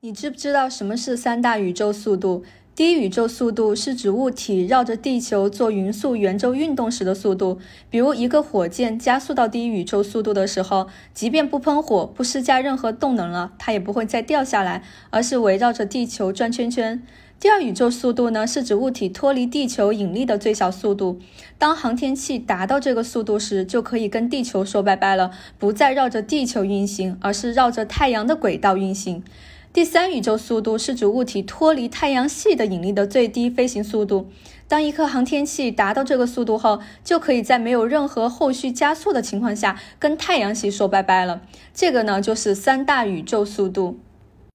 你知不知道什么是三大宇宙速度？第一宇宙速度是指物体绕着地球做匀速圆周运动时的速度。比如，一个火箭加速到第一宇宙速度的时候，即便不喷火、不施加任何动能了，它也不会再掉下来，而是围绕着地球转圈圈。第二宇宙速度呢，是指物体脱离地球引力的最小速度。当航天器达到这个速度时，就可以跟地球说拜拜了，不再绕着地球运行，而是绕着太阳的轨道运行。第三宇宙速度是指物体脱离太阳系的引力的最低飞行速度。当一颗航天器达到这个速度后，就可以在没有任何后续加速的情况下跟太阳系说拜拜了。这个呢，就是三大宇宙速度。